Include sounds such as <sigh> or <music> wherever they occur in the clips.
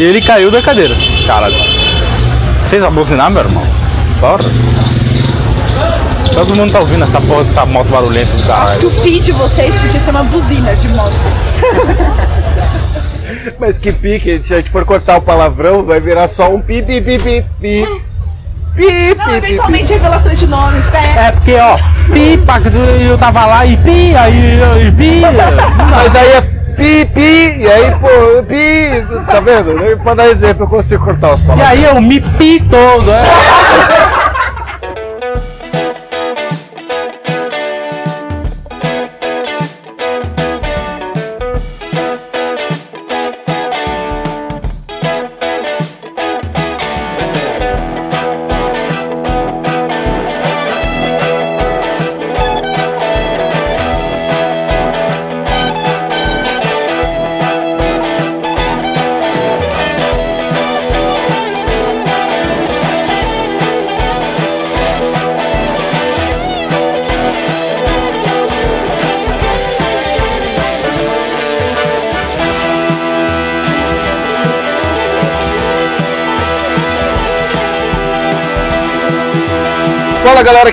ele caiu da cadeira. Cara, fez a buzinar, meu irmão? Bora. Todo mundo tá ouvindo essa porra dessa moto barulhenta do Acho que caralho. o pi de vocês podia ser uma buzina de moto. <laughs> Mas que pique, se a gente for cortar o palavrão, vai virar só um pi, pi, pi, pi, pi. Pi, Não, pi, pi, eventualmente revelações de nomes, pé. É porque, ó, pipa, eu tava lá e pi, aí e pi. <laughs> Mas aí é pi, pi, e aí, pô, pi, tá vendo? Pra dar exemplo, eu consigo cortar os E palavrões. aí eu me pi todo, é.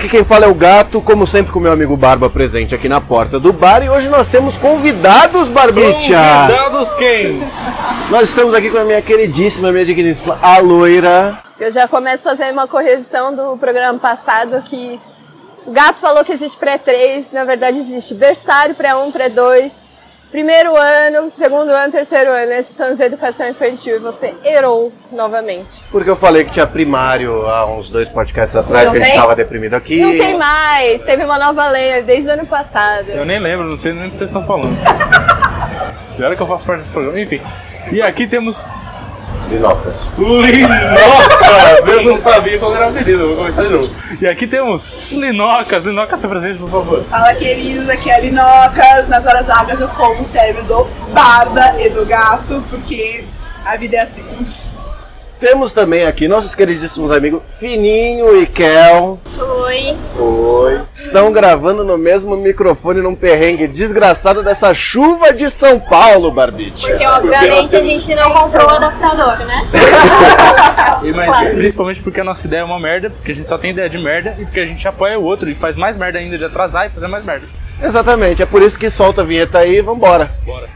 Aqui quem fala é o Gato, como sempre com meu amigo Barba presente aqui na porta do bar e hoje nós temos convidados, Barbicha! Convidados quem? Nós estamos aqui com a minha queridíssima, minha digníssima, a loira. Eu já começo fazendo uma correção do programa passado que o gato falou que existe pré-3, na verdade existe berçário, pré-1, pré-2, primeiro ano, segundo ano, terceiro ano. Esses são os da educação infantil e você errou novamente. Porque eu falei que tinha primário há uns dois podcasts atrás, Não que a gente tem? tava deprimido aqui. Não tem mais, teve uma nova lei desde o ano passado. Eu nem lembro, não sei nem o que vocês estão falando. <laughs> Pior que eu faço parte desse programa, enfim. E aqui temos Linocas. Linocas! Eu não sabia qual era o apelido, vou começar de novo. E aqui temos Linocas. Linocas, se presente, por favor. Fala, queridos, aqui é a Linocas. Nas horas vagas eu como o cérebro do Barba e do gato, porque a vida é assim. Temos também aqui nossos queridíssimos amigos Fininho e Kel. Oi. Oi. Estão gravando no mesmo microfone num perrengue desgraçado dessa chuva de São Paulo, Barbite. Porque obviamente a gente não comprou o adaptador, né? E, mas principalmente porque a nossa ideia é uma merda, porque a gente só tem ideia de merda e porque a gente apoia o outro e faz mais merda ainda de atrasar e fazer mais merda. Exatamente, é por isso que solta a vinheta aí e vambora. Bora.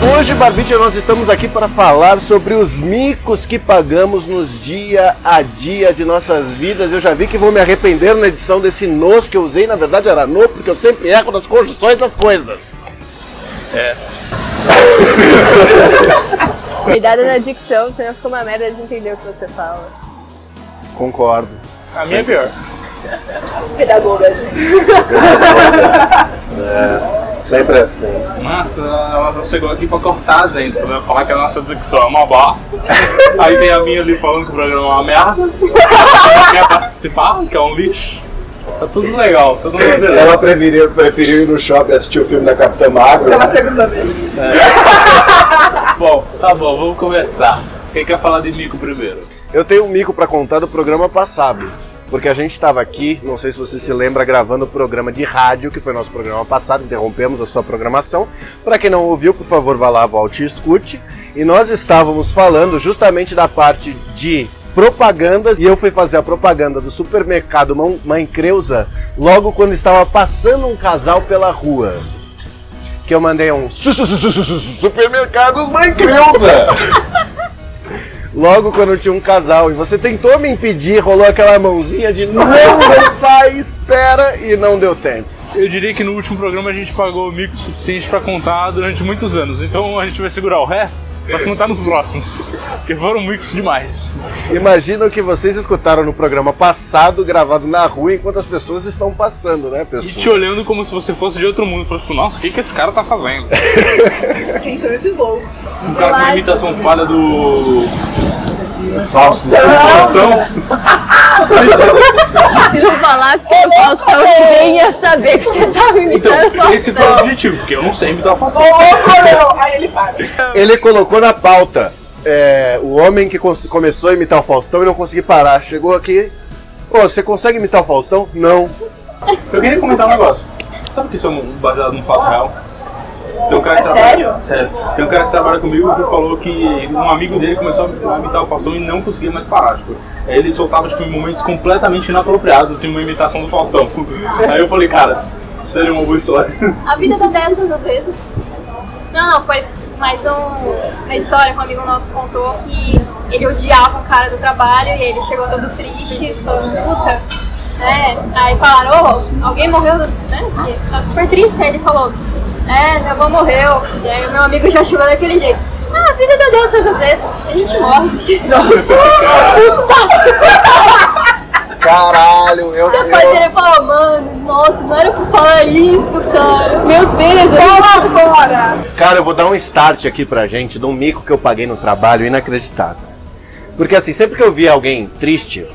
Hoje, Barbite, nós estamos aqui para falar sobre os micos que pagamos nos dia a dia de nossas vidas. Eu já vi que vou me arrepender na edição desse nos que eu usei, na verdade era no, porque eu sempre erro nas conjunções das coisas. É. <laughs> Cuidado na dicção, senão fica uma merda de entender o que você fala. Concordo. A minha é pior. Pedagoga, gente. <laughs> Sempre assim. Nossa, ela chegou aqui pra cortar a gente, você vai falar que a nossa dicção é uma bosta. <laughs> Aí tem a minha ali falando que o programa é uma merda. Ela quer participar, que é um lixo. Tá tudo legal, tá tudo beleza. Ela preferiu, preferiu ir no shopping assistir o filme da Capitã Marvel. Pela segunda vez. <laughs> Bom, tá bom, vamos começar. Quem quer falar de mico primeiro? Eu tenho um mico para contar do programa passado. Porque a gente estava aqui, não sei se você se lembra, gravando o programa de rádio, que foi nosso programa passado, interrompemos a sua programação. Para quem não ouviu, por favor, vá lá, volte e escute. E nós estávamos falando justamente da parte de propagandas, e eu fui fazer a propaganda do supermercado Mãe Creuza logo quando estava passando um casal pela rua. Que eu mandei um "Su- su- su- su- su- su- supermercado Mãe Creuza! <laughs> Logo quando tinha um casal e você tentou me impedir, rolou aquela mãozinha de não, não faz, espera e não deu tempo. Eu diria que no último programa a gente pagou mico suficiente pra contar durante muitos anos, então a gente vai segurar o resto pra contar nos próximos, porque foram micos demais. Imagina o que vocês escutaram no programa passado, gravado na rua, enquanto as pessoas estão passando, né, E pessoal? te olhando como se você fosse de outro mundo, falando, tipo, nossa, o que, que esse cara tá fazendo? <laughs> Quem são esses loucos? Um cara com uma imitação falha do. Falso. Faustão. <laughs> <laughs> Se não falasse que é Faustão, ninguém ia saber que você tava imitando Então, esse foi o Faustão. objetivo, porque eu não sei imitar o Ô, Faustão. Corel! Aí ele para. Ele colocou na pauta é, o homem que começou a imitar o Faustão e não conseguiu parar. Chegou aqui, pô, você consegue imitar o Faustão? Não. Eu queria comentar um negócio. Sabe que isso é um- baseado num fato real? Tem um cara que É trabalha, sério? Sério. Tem um cara que trabalha comigo que falou que um amigo dele começou a imitar o Faustão e não conseguia mais parar. Tipo, ele soltava tipo, em momentos completamente inapropriados, assim, uma imitação do Faustão. <laughs> Aí eu falei, cara, seria uma boa história. A vida dá dessas às vezes. Não, não, foi mais um- uma história que um amigo nosso contou que ele odiava um cara do trabalho e ele chegou todo triste, falando, puta, né? Aí falaram, ô, alguém morreu, né? Você tá super triste. Aí ele falou, é, meu avô morreu. E aí o meu amigo já chegou daquele jeito. Ah, a vida dá dessas às vezes, a gente morre. Caralho, eu. Depois eu- ele falou, mano, nossa, não era pra falar isso, cara. Meus beijos, Bola fora! Cara, eu vou dar um start aqui pra gente de um mico que eu paguei no trabalho inacreditável. Porque assim, sempre que eu via alguém triste,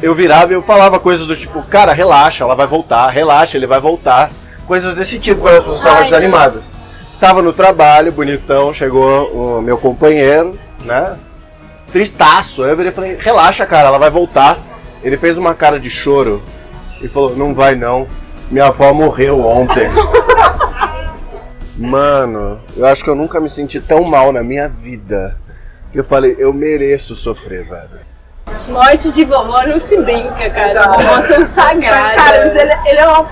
eu virava e eu falava coisas do tipo, cara, relaxa, ela vai voltar, relaxa, ele vai voltar. Coisas desse tipo, quando as pessoas estavam desanimadas. Tava no trabalho, bonitão, chegou o meu companheiro, né? Tristaço. Aí eu virei e falei, relaxa, cara, ela vai voltar. Ele fez uma cara de choro e falou, não vai não. Minha avó morreu ontem. <laughs> Mano, eu acho que eu nunca me senti tão mal na minha vida. Que eu falei, eu mereço sofrer, velho. Morte de vovó não se brinca, cara. Vovó são Mas, sagradas. cara, mas ele, ele é uma.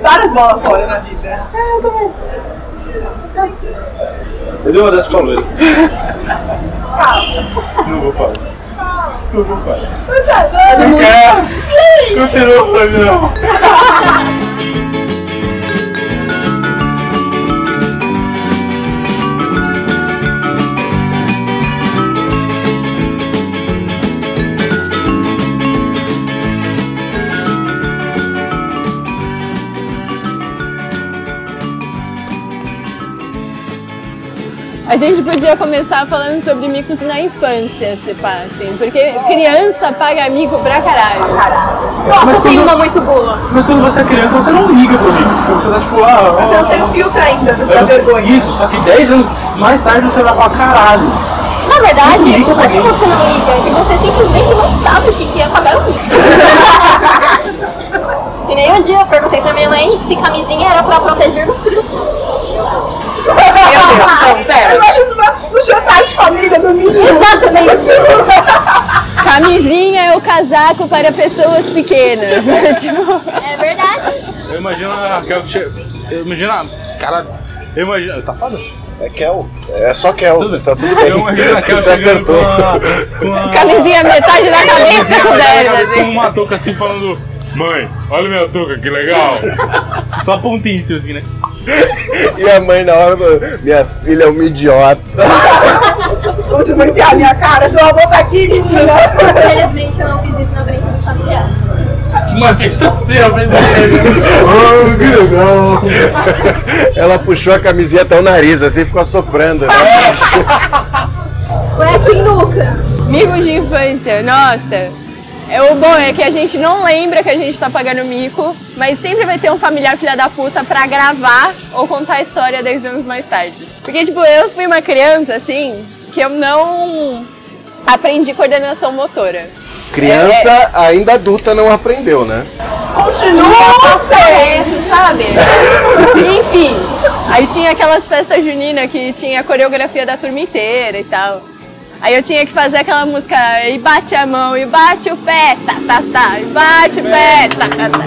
Várias bolas fora na vida. Eu dei uma dessas pra loira. Não vou falar. Não vou falar. Não quer. Não tirou pra mim, não. <laughs> gente podia começar falando sobre micos na infância, se pá, assim, porque criança paga mico pra caralho. Nossa, tem uma muito boa. Mas quando você é criança, você não liga pro mim. Você tá tipo, ah, Você não tem o filtro ainda a você- vergonha. Isso, só que 10 anos mais tarde você vai falar, caralho. Na verdade, não é que você não liga, é que você simplesmente não sabe o que que é pagar o mico. <laughs> que nem um dia eu perguntei pra minha mãe se camisinha era pra proteger do frio. Meu Deus, <laughs> não, pera. Imagina no, no jantar de família, domingo. Exatamente. <laughs> Camisinha é o casaco para pessoas pequenas. <laughs> tipo, É verdade. Eu imagino a Raquel que chega. Eu imagino. a- Cara, eu imagino. Tá foda? É Kel. É só Kel. Tudo. Tá tudo bem. Eu imagino a Raquel Você chegando com acertou. a. Com a camisinha metade da cabeça dela, com assim. uma touca assim falando. Mãe, olha minha touca, que legal. Só pontinho assim, né? <laughs> E a mãe na hora falou, minha filha é uma idiota. <laughs> Vou enfiar a minha cara? Seu avô tá aqui, menina. Infelizmente eu não fiz isso na frente dos familiares. Uma vez assim, a vez Oh, que legal. Ela puxou a camisinha até o nariz, assim, ficou assoprando. Né? Ué, quem nunca? Mico de infância, nossa. É, o bom é que a gente não lembra que a gente tá pagando mico, mas sempre vai ter um familiar filha da puta pra gravar ou contar a história 10 anos mais tarde. Porque, tipo, eu fui uma criança, assim, que eu não aprendi coordenação motora. Criança ainda adulta não aprendeu, né? Continua você. Correto, sabe? <laughs> Enfim, aí tinha aquelas festas juninas que tinha a coreografia da turma inteira e tal. Aí eu tinha que fazer aquela música e bate a mão, e bate o pé, tá, tá, tá, e bate o pé, tá, tá, tá.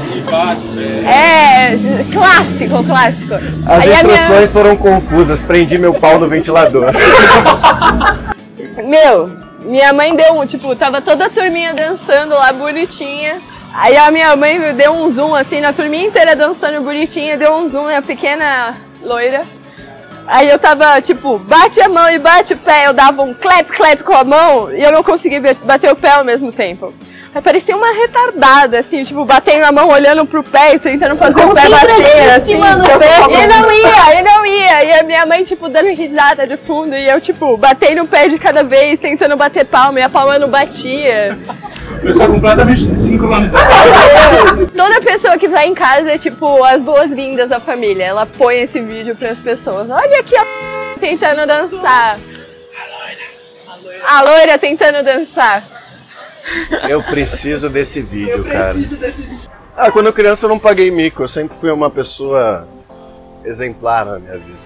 É, clássico, clássico. As Aí a minha- instruções foram confusas, prendi meu pau no ventilador. <laughs> Meu, minha mãe deu um, tipo, tava toda a turminha dançando lá, bonitinha. Aí a minha mãe deu um zoom, assim, na turminha inteira dançando bonitinha, deu um zoom na pequena loira. Aí eu tava, tipo, bate a mão e bate o pé, eu dava um clap, clap com a mão, e eu não conseguia bat- bater o pé ao mesmo tempo. Aí parecia uma retardada, assim, tipo, batendo a mão, olhando pro pé e tentando fazer o pé bater, assim. cima do pé. E não ia, e não ia. E a minha mãe, tipo, dando risada de fundo, e eu, tipo, batendo o pé de cada vez, tentando bater palma, e a palma não batia. Eu sou completamente desincronizado. <laughs> Toda pessoa que vai em casa é, tipo, as boas-vindas à família. Ela põe esse vídeo pras pessoas. Olha aqui a tentando dançar. A loira tentando dançar. Eu preciso desse vídeo, Eu cara. preciso desse vídeo. Ah, quando eu criança eu não paguei mico, eu sempre fui uma pessoa exemplar na minha vida.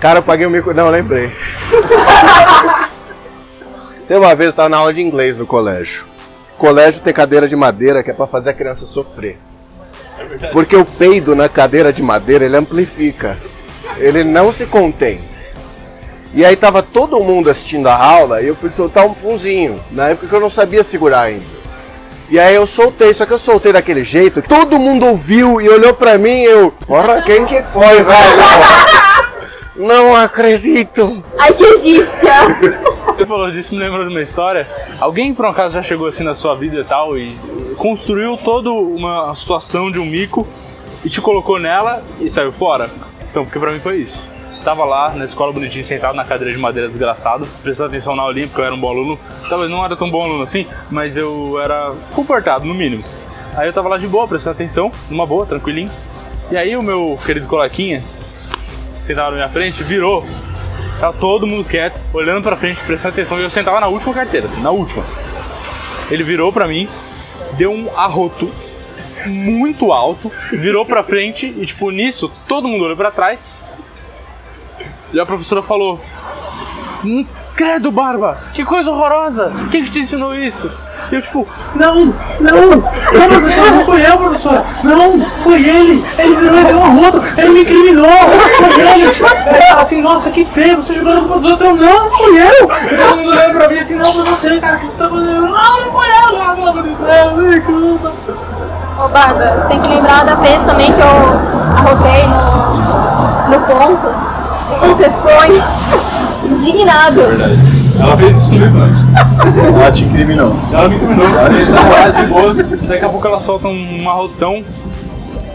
Cara, eu paguei o mico. Não, eu lembrei. <laughs> Tem uma vez eu tava na aula de inglês no colégio. Colégio tem cadeira de madeira que é pra fazer a criança sofrer. Porque o peido na cadeira de madeira ele amplifica. Ele não se contém. E aí tava todo mundo assistindo a aula e eu fui soltar um punzinho. Na época que eu não sabia segurar ainda. E aí eu soltei, só que eu soltei daquele jeito que todo mundo ouviu e olhou pra mim e eu. Porra, quem que foi, velho? <laughs> Não acredito! Ai, que egípcia! <laughs> Você falou disso, me lembrou de uma história. Alguém por um acaso já chegou assim na sua vida e tal e construiu toda uma situação de um mico e te colocou nela e saiu fora? Então, porque pra mim foi isso. Tava lá na escola bonitinho, sentado na cadeira de madeira desgraçado, prestando atenção na aulinha, porque eu era um bom aluno. Talvez não era tão bom aluno assim, mas eu era comportado, no mínimo. Aí eu tava lá de boa, prestando atenção, numa boa, tranquilinho. E aí o meu querido colequinha, sentava na minha frente, virou. Tava todo mundo quieto, olhando pra frente, prestando atenção. E eu sentava na última carteira, assim, na última. Ele virou pra mim, deu um arroto muito alto, virou pra frente e, tipo, nisso, todo mundo olhou pra trás. E a professora falou: "Hum, Credo, Barba, que coisa horrorosa! Quem que te ensinou isso? E eu, tipo, não, não, não, professora, não foi eu, professora, não, foi ele, ele virou e deu uma rota, ele me incriminou, foi ele. Aí fala assim, nossa, que feio, você jogando com os outros, eu, não, foi eu. Todo mundo olhando pra mim assim, não, foi você, cara, que você tá fazendo? Não, não foi eu, não, pelo amor de Deus, me. Ô, Barba, você tem que lembrar da vez também que eu arrotei no, no ponto. E você foi indignado. Ela fez isso comigo antes. Ela te incriminou. Ela me incriminou. A gente tava lá de boas, daqui a pouco ela solta um arrotão.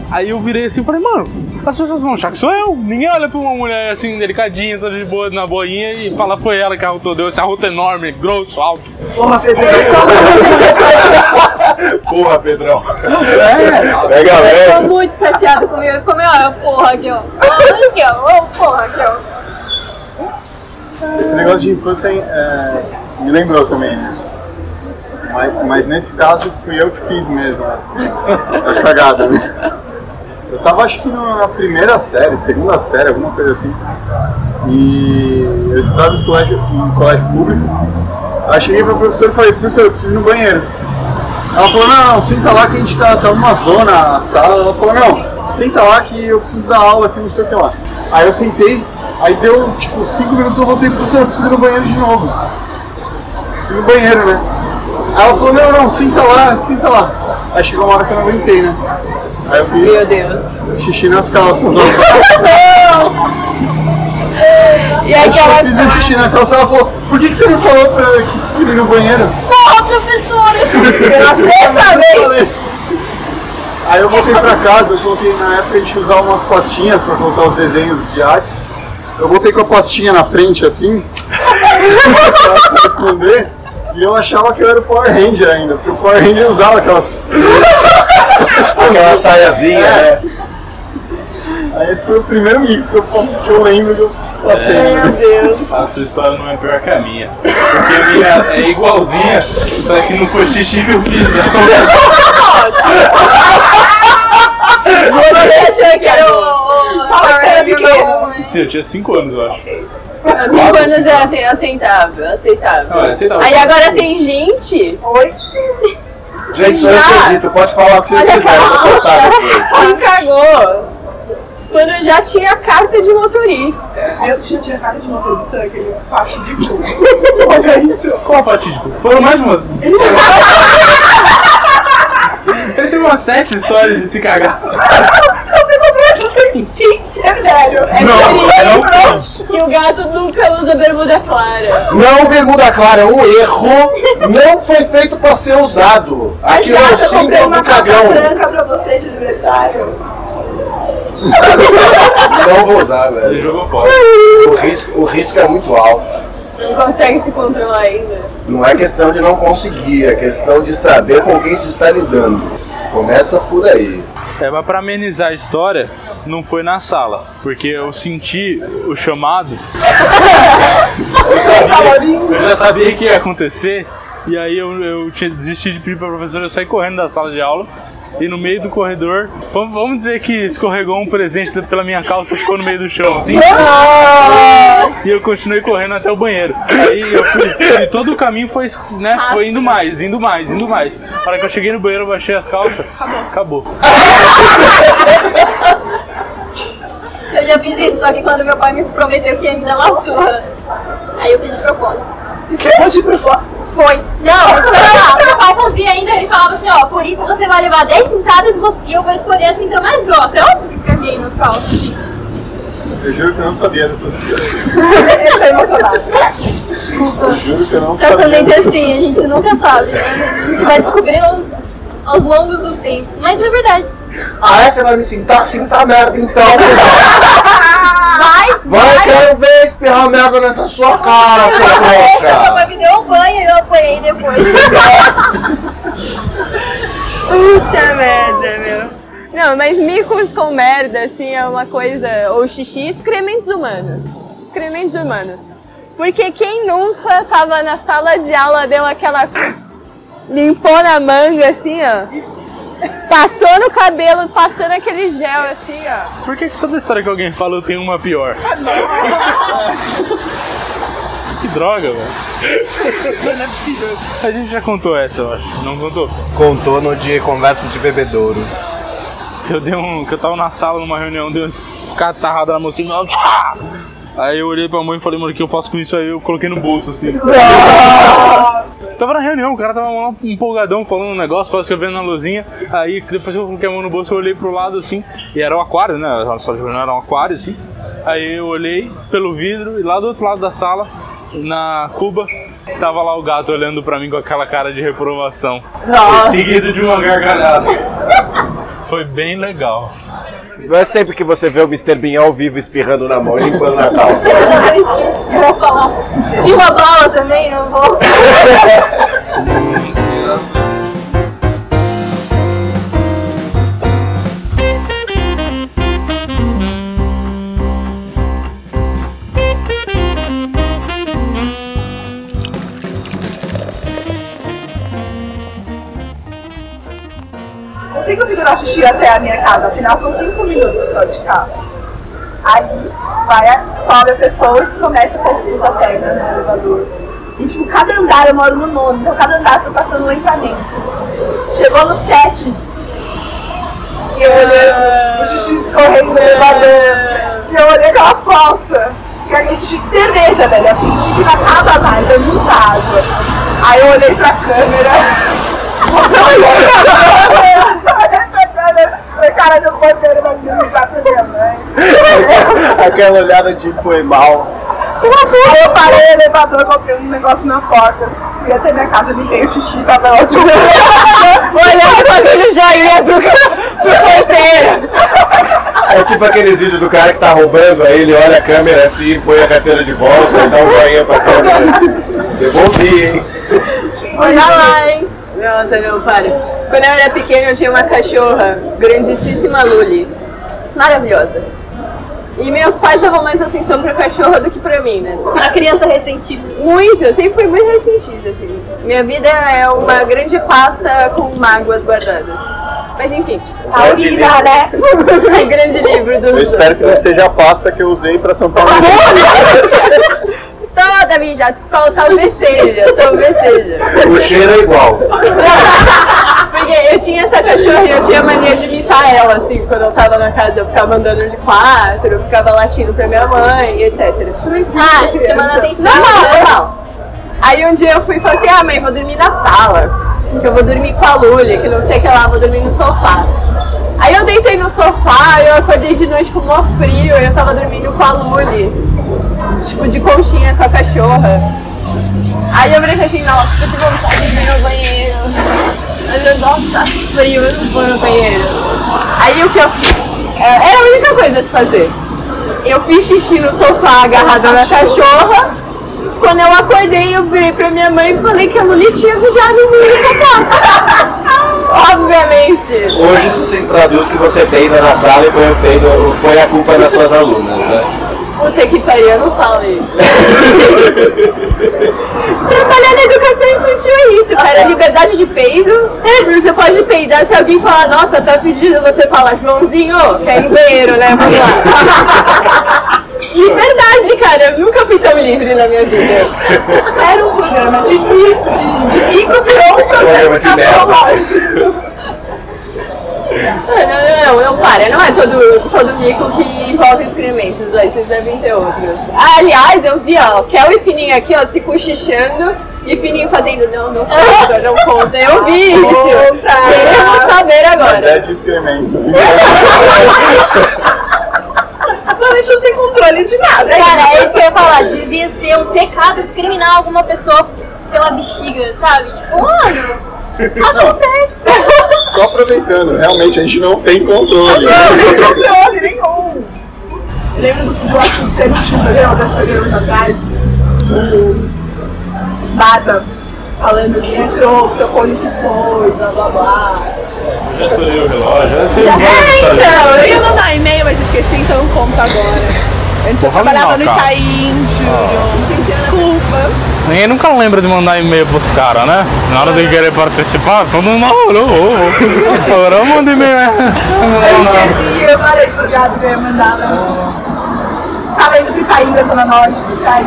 Aí eu virei assim e falei, mano, as pessoas vão achar que sou eu. Ninguém olha pra uma mulher assim, delicadinha, toda de boa, na boinha e fala foi ela que arrotou. Deu esse arroto enorme, grosso, alto. Porra, Pedro. Porra, Pedrão. É. Pega Ficou leve. muito chateado comigo. Ele comeu a porra aqui, ó. Aqui, ó. Ô, porra aqui, ó. Esse negócio de infância é, me lembrou também, né? Mas, mas nesse caso fui eu que fiz mesmo. né? A cagada, né? Eu tava acho que na primeira série, segunda série, alguma coisa assim. E eu estudava nesse colégio, um colégio público. Aí cheguei pro professor e falei, professor, eu preciso ir no banheiro. Ela falou, não, não, senta lá que a gente tá, tá numa zona, a sala. Ela falou, não, senta lá que eu preciso dar aula aqui, não sei o que lá. Aí eu sentei, aí deu tipo cinco minutos eu voltei, professor, eu preciso ir no banheiro de novo. Preciso ir no banheiro, né? Aí ela falou, não, não, senta lá, senta lá. Aí chegou uma hora que eu não aguentei, né? Aí eu fiz Meu Deus. xixi nas calças. Né? <laughs> <laughs> E Aí tipo, aquela. eu fiz um xixi na calça, ela falou, por que, que você não falou pra que ir no banheiro? Porra, professora! Pela sexta vez. Aí eu voltei pra casa, eu coloquei na época a gente usava umas pastinhas pra colocar os desenhos de artes. Eu voltei com a pastinha na frente assim, pra, pra esconder, e eu achava que eu era o Power Ranger ainda, porque o Power Ranger usava aquelas. Aquela saiazinha, É. né? Aí esse foi o primeiro mico que eu, que eu lembro que eu passei. Meu né? Deus. A sua história não é pior que a minha. Porque a minha é igualzinha, só que não foi xixi que eu fiz. né? Você achou que era o. Fala que você era pequeno. Sim, eu tinha 5 anos, eu acho. Cinco anos é ace- aceitável, aceitável. Não, é aceitável. Aí agora tem gente Oi? Gente, eu acredito, pode falar o que vocês quiserem, se cagou quando já tinha carta de motorista. Eu tinha, tinha cara de motorista naquele parte de cu. Momento. Qual fatídico? Foram mais uma. <laughs> Ele teve umas sete histórias de se cagar. Do seu esfíncter, velho. É Não, não E o gato nunca usa bermuda clara. Não, bermuda clara, é um erro. Não foi feito pra ser usado. Aquilo é o eu comprei símbolo uma do cagão. branca pra você de aniversário. Não vou usar, Ele velho. jogou fora. O risco, o risco é muito alto. Não consegue se controlar ainda. Não é questão de não conseguir, é questão de saber com quem se está lidando. Começa por aí. É, mas pra amenizar a história, não foi na sala. Porque eu senti o chamado. <laughs> Eu, sabia, eu já sabia que ia acontecer. E aí eu, eu tinha desistido de pedir pra professora, eu saí correndo da sala de aula. E no meio do corredor, vamos, dizer que escorregou um presente pela minha calça e ficou no meio do chão, assim. E eu continuei correndo até o banheiro. Aí eu fui, e todo o caminho foi, né, foi indo mais, indo mais, indo mais. Na hora que eu cheguei no banheiro, eu baixei as calças. Acabou. Eu já fiz isso, só que quando meu pai me prometeu que ia me dar uma surra. Aí eu fiz de propósito. Pode de propósito. Foi. Não, mas pera lá. Meu pai fazia ainda, ele falava assim, ó, por isso você vai levar 10 cintadas e eu vou escolher a cinta mais grossa. É óbvio que eu caguei nos calços, gente. Eu juro que eu não sabia dessas histórias. <laughs> Ele tá emocionado. Desculpa. Eu juro que eu não sabia é dessas assim, a gente nunca sabe. né? A gente vai descobrindo aos longos dos tempos. Mas é verdade. Ah, é? Você vai me sintar? Sinta merda então. <laughs> Vai, Vai, quero ver espirrar merda nessa sua cara, sua pai trouxa. me deu um banho e eu apanhei depois. <laughs> Puta merda, meu. Não, mas micos com merda, assim, é uma coisa. Ou xixi, excrementos humanos. Excrementos humanos. Porque quem nunca tava na sala de aula, deu aquela. Limpou na manga, assim, ó. Passou no cabelo, passando aquele gel, assim, ó. Por que, que toda história que alguém fala eu tenho uma pior? <laughs> que droga, velho. Não é possível. A gente já contou essa, eu acho. Não contou? Contou no de conversa de bebedouro. Que eu dei um. Que eu tava na sala numa reunião, dei umas catarradas na mocinha. Aí eu olhei pra mãe e falei, mano, o que eu faço com isso aí? Eu coloquei no bolso, assim. Tava na reunião, o cara tava lá empolgadão falando um negócio, quase escrevendo na luzinha. Aí depois eu coloquei a mão no bolso, eu olhei pro lado assim, e era um aquário, né? A sala de reunião era um aquário, assim. Aí eu olhei pelo vidro e lá do outro lado da sala, na cuba, estava lá o gato olhando pra mim com aquela cara de reprovação. Seguido de uma gargalhada. Foi bem legal. Não é sempre que você vê o Mr. Bean ao vivo espirrando na mão e limpando na calça. <laughs> Eu vou falar. Tinha uma bala também no bolso. O xixi até a minha casa, afinal são 5 minutos só de carro. Aí vai, sobe a pessoa e começa a fazer usa perna no elevador. E tipo, cada andar eu moro no nono, então cada andar tô passando lentamente. Chegou no sétimo. E eu olhei o xixi escorrendo no elevador. E eu olhei aquela poça. É aquele xixi de cerveja, velho. Aquele xixi que não acaba mais, é muita água. Aí eu olhei pra câmera. <laughs> Eu olhei pra câmera. Olhei pra câmera. Falei, cara, uma menina pra minha mãe. Aquela olhada de foi mal. Aí eu parei o elevador, coloquei um negócio na porta. Fui até minha casa, limpei o xixi, tava ótimo. Olhando com aquele joinha pro, <laughs> pro porteiro. É tipo aqueles vídeos do cara que tá roubando, aí ele olha a câmera assim, põe a carteira de volta e dá um joinha pra câmera. Devolvi, hein? Olha lá, hein? Nossa, não, para. Quando eu era pequena, eu tinha uma cachorra, grandíssima Luli. Maravilhosa. E meus pais davam mais atenção pra cachorra do que pra mim, né? A criança ressentida. Muito, eu sempre fui muito ressentida, assim. Minha vida é uma grande pasta com mágoas guardadas. Mas enfim, A vida, né? <laughs> é grande livro do. Eu espero que não seja a pasta que eu usei pra tampar o nariz. <laughs> Toda, já talvez seja, talvez seja. O cheiro é igual. <laughs> Porque eu tinha essa cachorra e eu tinha mania de imitar ela, assim, quando eu tava na casa, eu ficava andando de quatro, eu ficava latindo pra minha mãe, etc. Ah, chamando a atenção. Normal, normal. Aí um dia eu fui e falei assim, ah mãe, vou dormir na sala. Que eu vou dormir com a Lully, que não sei o que lá, vou dormir no sofá. Aí eu deitei no sofá, eu acordei de noite com mó frio, e eu tava dormindo com a Lully. Tipo, de conchinha com a cachorra. Aí eu falei assim, nossa, que vontade de ir no banheiro. Eu, nossa, frio, eu não vou no banheiro. Aí o que eu fiz? é- Era a única coisa a se fazer. Eu fiz xixi no sofá agarrada na cachorra. Quando eu acordei, eu virei pra minha mãe e falei que a Luli tinha mijado no sofá. <laughs> Obviamente. Hoje isso se traduz que você peida na sala e põe, põe a culpa nas suas alunas, né? Puta que pariu, não fala isso. Trabalhar na educação infantil é isso, cara. Liberdade de peido. Você pode peidar se alguém falar, nossa, tá fedido, você fala, Joãozinho, quer ir no banheiro, né? Vamos lá. Liberdade, cara. Eu nunca fui tão livre na minha vida. Era um programa de, de, de um de merda. escatológico. Não, não, não, não para. Não é todo, todo mico que envolve excrementos. Aí vocês devem ter outros. Ah, aliás, eu vi, ó, Kel e Fininho aqui, ó, se cochichando. E Fininho fazendo, não, não conta, não conta. Eu vi <laughs> isso. Conta. Queremos saber agora. é de excrementos. A gente não tem controle de nada. é Cara, é isso que eu ia falar. Devia ser um pecado criminal alguma pessoa pela bexiga, sabe? Tipo, mano, acontece. Só aproveitando, realmente a gente não tem controle. Não tem controle nenhum. Eu lembro do do acho que teve um programa, dois programas atrás, o Bata falando que entrou, seu cone ficou, e blá blá blá. Já estourei o relógio. Já tem É, então, eu ia mandar e-mail, mas esqueci, então eu conto agora. Antes eu Porra, trabalhava não, no. Itaim, Júlio. Desculpa. Ninguém nunca lembra de mandar e-mail pros caras, né? Na hora de querer participar, todo mundo namorou. Agora eu mando e-mail. Eu esqueci, eu parei do gado que eu ia mandar. né? Indo pro Itaim, da Zona Norte, pro Itaim.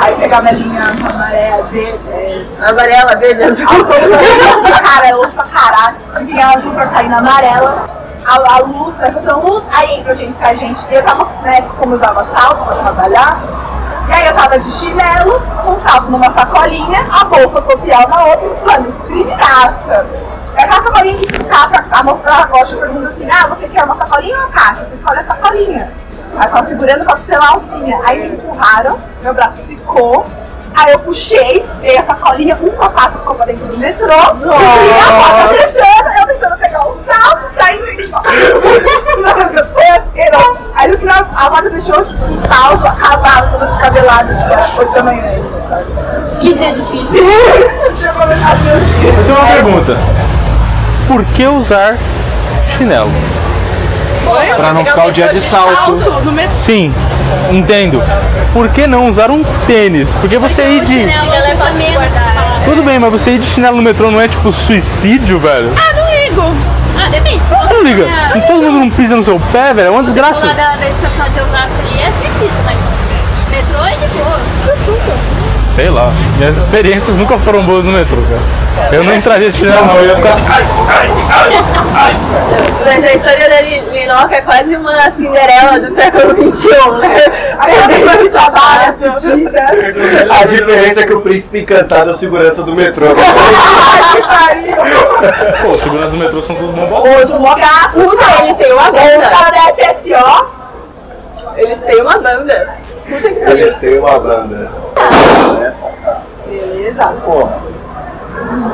Aí pegava a linha amarela, verde, é, Amarela, verde, azul. <laughs> Cara, é luz pra caralho. Vinha azul pra cair na amarela. A, a luz, na estação luz, aí entra gente, sai gente. Eu tava, né, como usava salto pra trabalhar. E aí eu tava de chinelo, com salto numa sacolinha, a bolsa social na outra, plano, escritaça. É aquela sacolinha que capa, a moça da gosta pergunta assim, ah, você quer uma sacolinha ou uma caixa? Você escolhe a sacolinha. Aí eu tava segurando só pela alcinha. Aí me empurraram, meu braço ficou. Aí eu puxei, dei a sacolinha, um sapato ficou pra dentro do metrô. E a porta fechando, eu tentando pegar um salto, saindo e Foi asqueroso. Aí no final a porta fechou, tipo, um salto, a cavalo, toda descabelada, tipo, era oito da manhã. Que dia difícil. Tinha começado meu dia. Eu tenho uma pergunta. Por que usar chinelo? Pra não ficar o dia de salto. no metrô. Sim, entendo. Por que não usar um tênis? Porque você ir de. Chinelo é. Tudo bem, mas você ir de chinelo no metrô não é tipo suicídio, velho? Ah, não ligo. Ah, depende. Você não liga? É, Todo mundo não pisa no seu pé, velho? É uma desgraça. Da, da estação de Osasco ali é suicídio, mas metrô é de boa. Que susto. Sei lá. Minhas experiências nunca foram boas no metrô, cara. Eu não entraria de chinelo, não. Eu ia ficar assim. Mas a história da Li- Linoca é quase uma Cinderela do século XXI, né? Aí a pessoa trabalha, fedida. A diferença é que o príncipe encantado é o segurança do metrô. <laughs> Que pariu. Pô, os seguranças do metrô são todos bom Hoje o mó gato. Puta, eles têm uma Os banda. caras da SSO. Eles têm uma banda. Que. Eles têm uma banda. Beleza. Porra.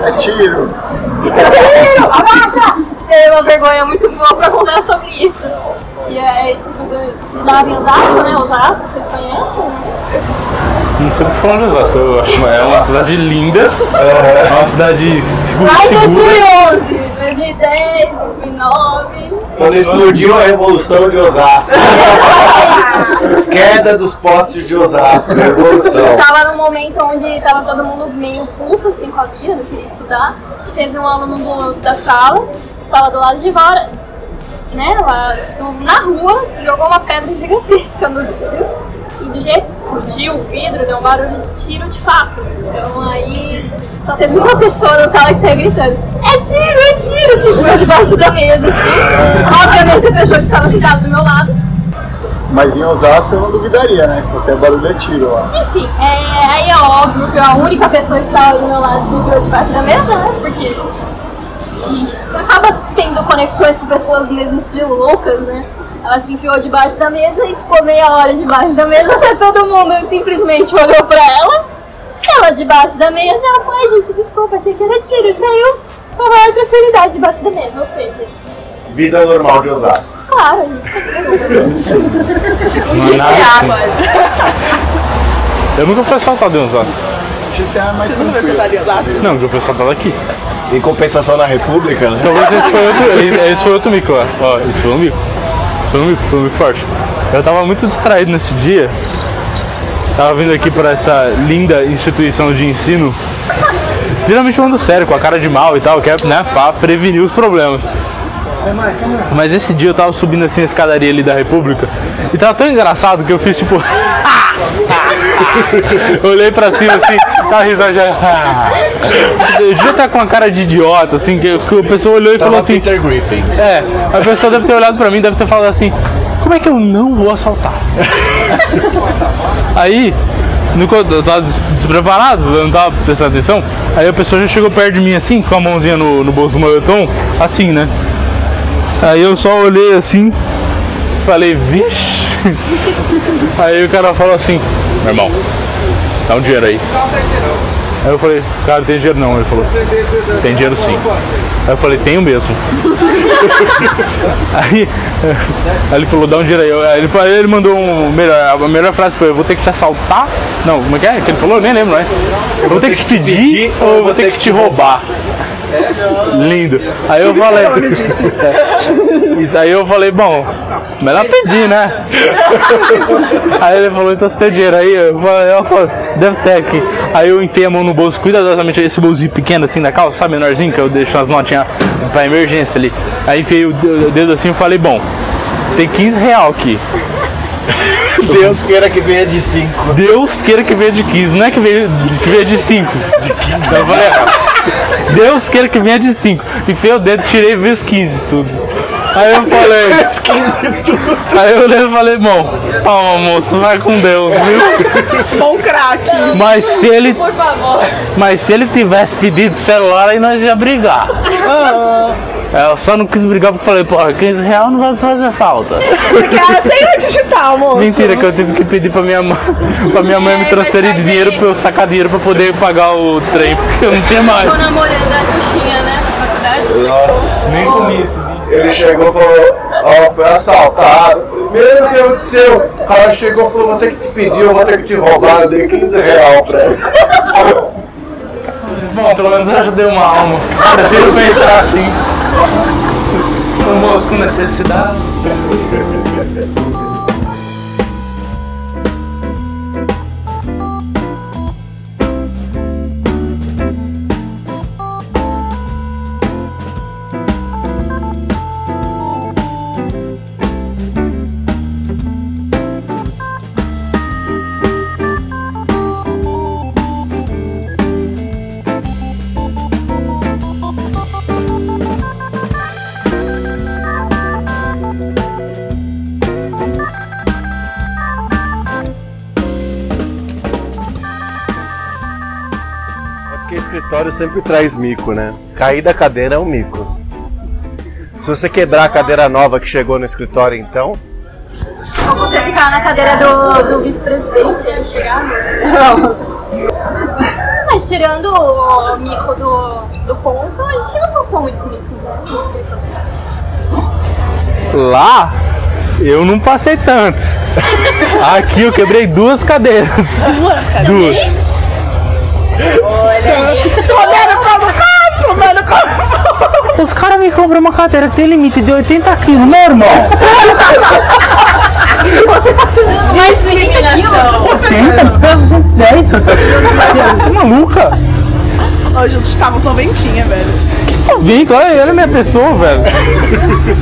É tiro. Abaixa. Teve uma vergonha muito boa pra contar sobre isso. E é isso tudo. Estudava em Osasco, né? Osasco, vocês conhecem? Não sei porque falando de Osasco. Eu acho é uma cidade linda. É uma cidade segura. Lá em segura. 2011, 2010, 2009. Quando explodiu a revolução de Osasco. <laughs> Queda dos postes de Osasco, revolução. Estava num momento onde estava todo mundo meio puto assim com a vida, não queria estudar. Teve um aluno do- da sala, estava do lado de fora, né, lá na rua, jogou uma pedra gigantesca no vidro. E do jeito que explodiu o vidro, deu um barulho de tiro de fato. Então aí só teve uma pessoa na sala que saiu gritando: É tiro, é tiro! Se jogou debaixo da mesa, assim. Obviamente a pessoa que estava sentada do meu lado Mas em Osasco eu não duvidaria, né? Qualquer barulho é tiro lá. Enfim, é, aí é óbvio que a única pessoa que estava do meu lado se debaixo da mesa, né? Porque a gente acaba tendo conexões com pessoas do mesmo estilo, loucas, né? Ela se enfiou debaixo da mesa e ficou meia hora debaixo da mesa até <laughs> todo mundo simplesmente olhou pra ela. Ela debaixo da mesa, ela falou, ai gente, desculpa, achei que era tiro. E saiu com a maior tranquilidade debaixo da mesa. Ou seja, Vida normal de Osasco. claro, a gente se acostuma. Não é assim. Eu nunca fui assaltado em Osasco. GTA mais Você nunca Osasco? Não, já fui assaltado aqui. Em compensação na República, né? Talvez esse foi outro, esse foi outro mico, ó. Ó, esse foi um mico. Foi mico, foi mico forte. Eu tava muito distraído nesse dia. Tava vindo aqui para essa linda instituição de ensino. Geralmente falando sério, com a cara de mal e tal, que é né, pra prevenir os problemas. Mas esse dia eu tava subindo assim a escadaria ali da República e tava tão engraçado que eu fiz tipo. <laughs> <laughs> Olhei pra cima assim, tava risando já. <laughs> Eu devia estar com uma cara de idiota, assim, que, que a pessoa olhou e falou Tava assim. Peter Griffin. É, a pessoa deve ter olhado pra mim, deve ter falado assim, como é que eu não vou assaltar? Aí, no, eu tava des- despreparado, eu não tava prestando atenção, aí a pessoa já chegou perto de mim assim, com a mãozinha no, no bolso do moletom, assim, né? Aí eu só olhei assim, falei, vixe. <laughs> Aí o cara falou assim, meu irmão, dá um dinheiro aí. Aí eu falei, cara, não tem dinheiro não. Ele falou, tem dinheiro sim. Aí eu falei, tenho mesmo. <laughs> aí, aí ele falou, dá um dinheiro aí. Aí ele, falou- ele mandou um. Melhor, a melhor frase foi, eu vou ter que te assaltar. Não, como é que é? Que ele falou? Eu nem lembro mais. Eu vou ter que te pedir ou eu vou ter que te roubar. Lindo. Aí eu falei. É. <laughs> Isso aí eu falei, bom, melhor pedir, né? <laughs> Aí ele falou, então você tem dinheiro aí? Eu falei, ó, deve ter aqui. Aí eu enfiei a mão no bolso, cuidadosamente, esse bolsinho pequeno assim da calça, sabe, menorzinho, que eu deixo as notinhas pra emergência ali. Aí enfiei o de- o dedo assim e falei, bom, tem 15 real aqui. <laughs> Deus queira que venha de 5. Deus queira que venha de 15, não é que venha, que venha de 5. De 15. Então eu falei, errado. Deus queira que venha de 5. Enfiei o dedo, tirei e vi os 15 tudo. Aí eu falei. Os 15 tudo. Aí eu olhei e falei, bom, calma moço, vai com Deus, viu? Bom craque. Mas se ele. Por favor. Mas se ele tivesse pedido celular, aí nós ia brigar. É, eu só não quis brigar porque falei, porra, 15 reais não vai fazer falta. Você quer a senha digital, moço? Mentira, que eu tive que pedir pra minha mãe, <laughs> pra minha mãe me É, transferir mas dinheiro pra eu sacar dinheiro pra poder pagar o trem, porque eu não tinha mais. Tô namorando a Xuxinha, né? Na faculdade. Nem comi esse dia. Ele chegou e falou, ó, foi assaltado. Meu Deus do céu. O cara chegou e falou, vou ter que te pedir, eu vou ter que te roubar. Eu dei 15 real pra ele. Bom, pelo menos eu ajudei uma alma. Preciso pensar assim. Com necessidade. Porque escritório sempre traz mico, né? Cair da cadeira é um mico. Se você quebrar a cadeira nova que chegou no escritório, então, Ou você ficar na cadeira do, do vice-presidente ele chegar. Mas tirando o mico do, do ponto, a gente não passou muitos micos, né? no escritório. Lá, eu não passei tantos. <laughs> Aqui eu quebrei duas cadeiras. Duas, cara. Duas. Comendo como comendo como Os caras me compram uma cadeira que tem limite de 80 quilos, meu irmão. Discriminação. 80 pesos 110. Tá maluca? Hoje os estavam noventinha, velho. Que vento, olha, olha a minha pessoa, velho.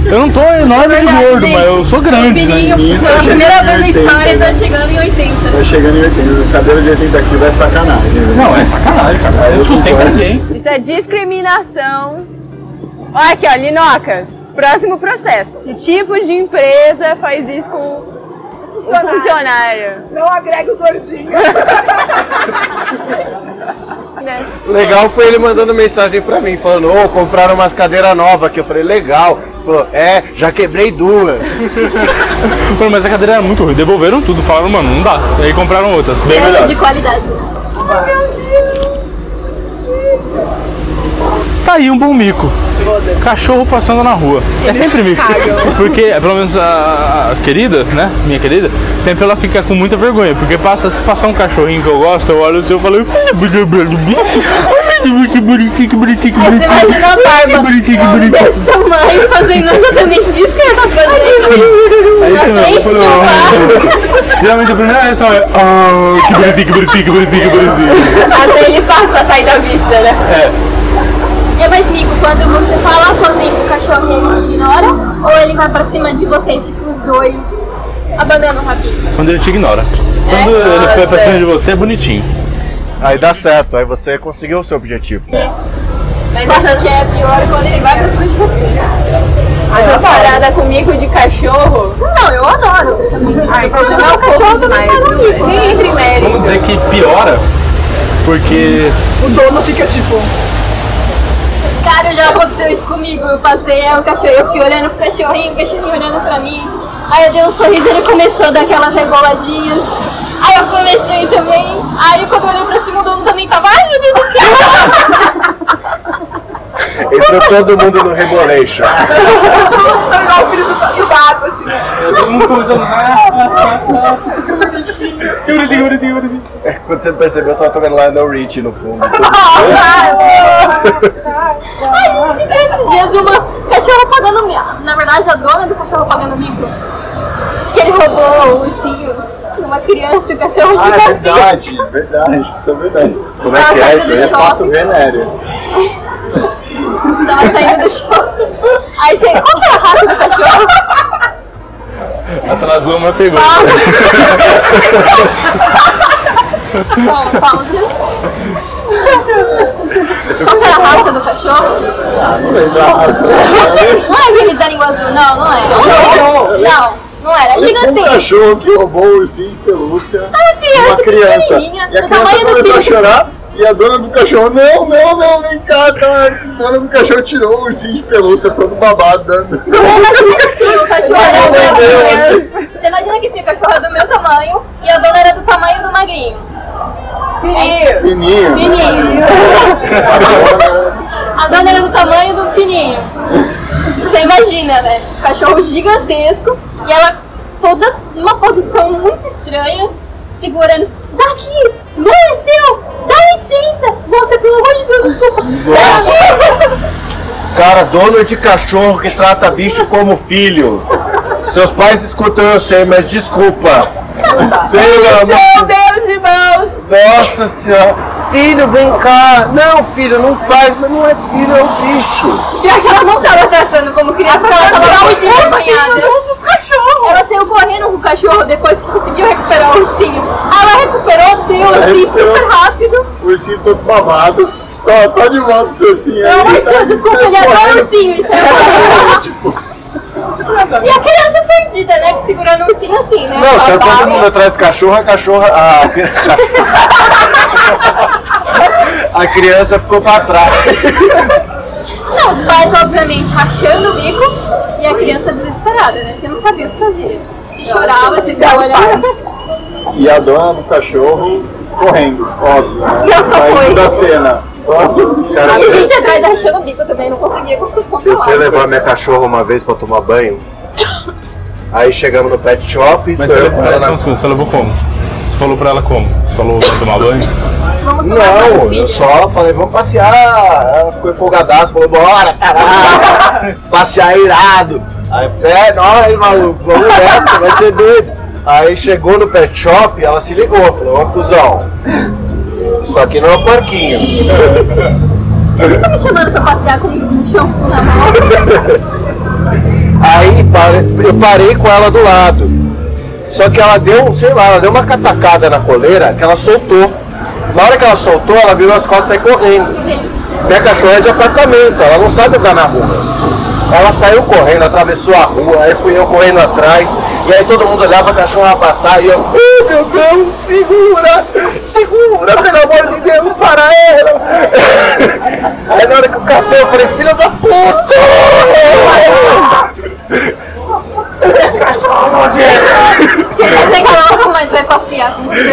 Eu não tô enorme de gordo, mas eu sou grande. né? Pininho, pela primeira vez na história, tá chegando em 80. Tá chegando em 80. Cadeira de 80 quilos é sacanagem. né? Não, é sacanagem, cara. Eu sustento ninguém. Isso é discriminação. Olha aqui, ó, Linocas. Próximo processo. Que tipo de empresa faz isso com o funcionário? Não agrega o gordinho. <laughs> Né? legal foi ele mandando mensagem pra mim, falando, ô, compraram umas cadeiras novas aqui. Eu falei, legal. Falou, é, já quebrei duas. <laughs> Mas a cadeira era muito ruim. Devolveram tudo, falaram, mano, não dá. E aí compraram outras, bem Teste de melhores. qualidade. Tá aí um bom mico. Cachorro passando na rua. É sempre mico. Porque, pelo menos a, a querida, né? Minha querida, sempre ela fica com muita vergonha. Porque passa, se passar um cachorrinho que eu gosto, eu olho assim e falo. Que bonitinho, que bonitinho, que bonitinho. Aí você imagina a barba. Que bonitinho, que bonitinho. tamanho fazendo exatamente isso que ela tá fazendo. Bar. Geralmente a primeira reação é. Ah, que bonitinho, que bonitinho, que bonitinho, que bonitinho. Até ele passa da vista, né? É mais mico quando você fala sozinho com o cachorro e ele te ignora, ou ele vai pra cima de você e fica os dois abanando o rabinho. Quando ele te ignora. Quando ele foi pra cima de você, é bonitinho. Aí dá certo, aí você conseguiu o seu objetivo. Mas acho que é pior quando ele vai pra cima de você. essa parada com mico de cachorro. Não, eu adoro. Ai, O meu cachorro também faz um mico. Nem entre mérito. Vamos dizer que piora, porque O dono fica tipo. Cara, já aconteceu isso comigo. Eu passei, aí o cachorro, eu fiquei olhando pro cachorrinho, o cachorrinho olhando pra mim. Aí eu dei um sorriso, ele começou a dar aquelas reboladinhas. Aí eu comecei também. Aí quando eu olhei pra cima, o dono também tava. Ai, meu Deus do céu! <laughs> Entrou todo mundo no Rebolation. igual o filho do, do gato, assim. todo mundo começou a usar. Que bonitinho, que bonitinho, bonitinho. Quando você percebeu, eu tava tocando lá no Rich no fundo. <laughs> <laughs> Ai, tive esses dias uma cachorra pagando mico. Na verdade, a dona do cachorro pagando mico. Que ele roubou o ursinho de uma criança e o cachorro Ah, é gigantesco. verdade, verdade, isso é verdade. Como é que é isso? É fato venéreo. Tava saindo do shopping. Aí chega, qual que é a raça do cachorro? Atrasou, mas pegou. <laughs> Bom, pausa. Qual que é a raça do cachorro? Não lembro a raça. Não é aquele da língua azul, não, não é. Não, não era. Ele foi um cachorro que roubou o ursinho de pelúcia de criança uma criança. E a do criança tamanho do começou a chorar e a dona do cachorro, não, não, não, vem cá, tá? A dona do cachorro tirou o ursinho de pelúcia todo babado. Dando... Você imagina que sim, o cachorro era do meu tamanho. Você imagina que sim, o cachorro é do meu tamanho e a dona era do tamanho do magrinho. Fininho. Fininho. Fininho. A dona- era do tamanho do fininho. Você imagina, né? Um cachorro gigantesco e ela toda numa posição muito estranha, segurando. Daqui! Não é seu! Dá licença! Moça, pelo amor de Deus, desculpa! Daqui! <laughs> Cara, dono de cachorro que trata bicho como filho. Seus pais escutam eu sei, mas desculpa. Pelo amor Meu Deus, irmãos! Nossa senhora. Filho, vem cá. Não, filho, não faz, mas não é filho, é um bicho. Pior que ela não tava tratando como criança, porque ela tava muito envergonhada. do cachorro. Ela saiu correndo com o cachorro depois que conseguiu recuperar o ursinho. Ela recuperou, deu assim recuperou. super rápido. O ursinho todo babado. Tá, tá de volta o seu ursinho aí. de tá desculpa, ele adora ursinho, isso é horrível. <laughs> E a criança perdida, né? que Segurando o ursinho assim, né? Não, saiu Babado. todo mundo atrás do cachorro, a cachorra. A, <laughs> a criança ficou pra trás. Não, os pais, obviamente, rachando o bico e a criança desesperada, né? Porque não sabia o que fazer. Se chorava, se olhando. E a dona do cachorro correndo, óbvio. Né? E ela só Saindo foi. da cena. Só... Cara, E a eu, gente atrás rachando o bico também, não conseguia eu controlar. fui levar minha cachorra uma vez pra tomar banho. Aí chegamos no pet shop. Mas você eu- levou, ela só na- você levou como? Você falou pra ela como? Você falou pra tomar banho? Vamos Não, eu só falei, vamos passear. Ela ficou empolgadaça, falou, bora, caralho. <laughs> passear irado. Aí eu falei, é nóis, maluco, vamos nessa, vai ser doido. Aí chegou no pet shop, ela se ligou, falou, ô cuzão. Só que não é um porquinho. Tá me chamando pra passear com um shampoo na mão. Aí eu parei com ela do lado. Só que ela deu, sei lá, ela deu uma catacada na coleira que ela soltou. Na hora que ela soltou, ela virou as costas e saiu correndo. Minha cachorra é de apartamento, ela não sabe andar na rua. Ela saiu correndo, atravessou a rua, aí fui eu correndo atrás, e aí todo mundo olhava a cachorra passar e eu, oh meu Deus, segura, segura, pelo amor de Deus, para ela. <laughs> Aí na hora que eu catei, eu falei, filha da puta! Você quer dizer que vai passear com você?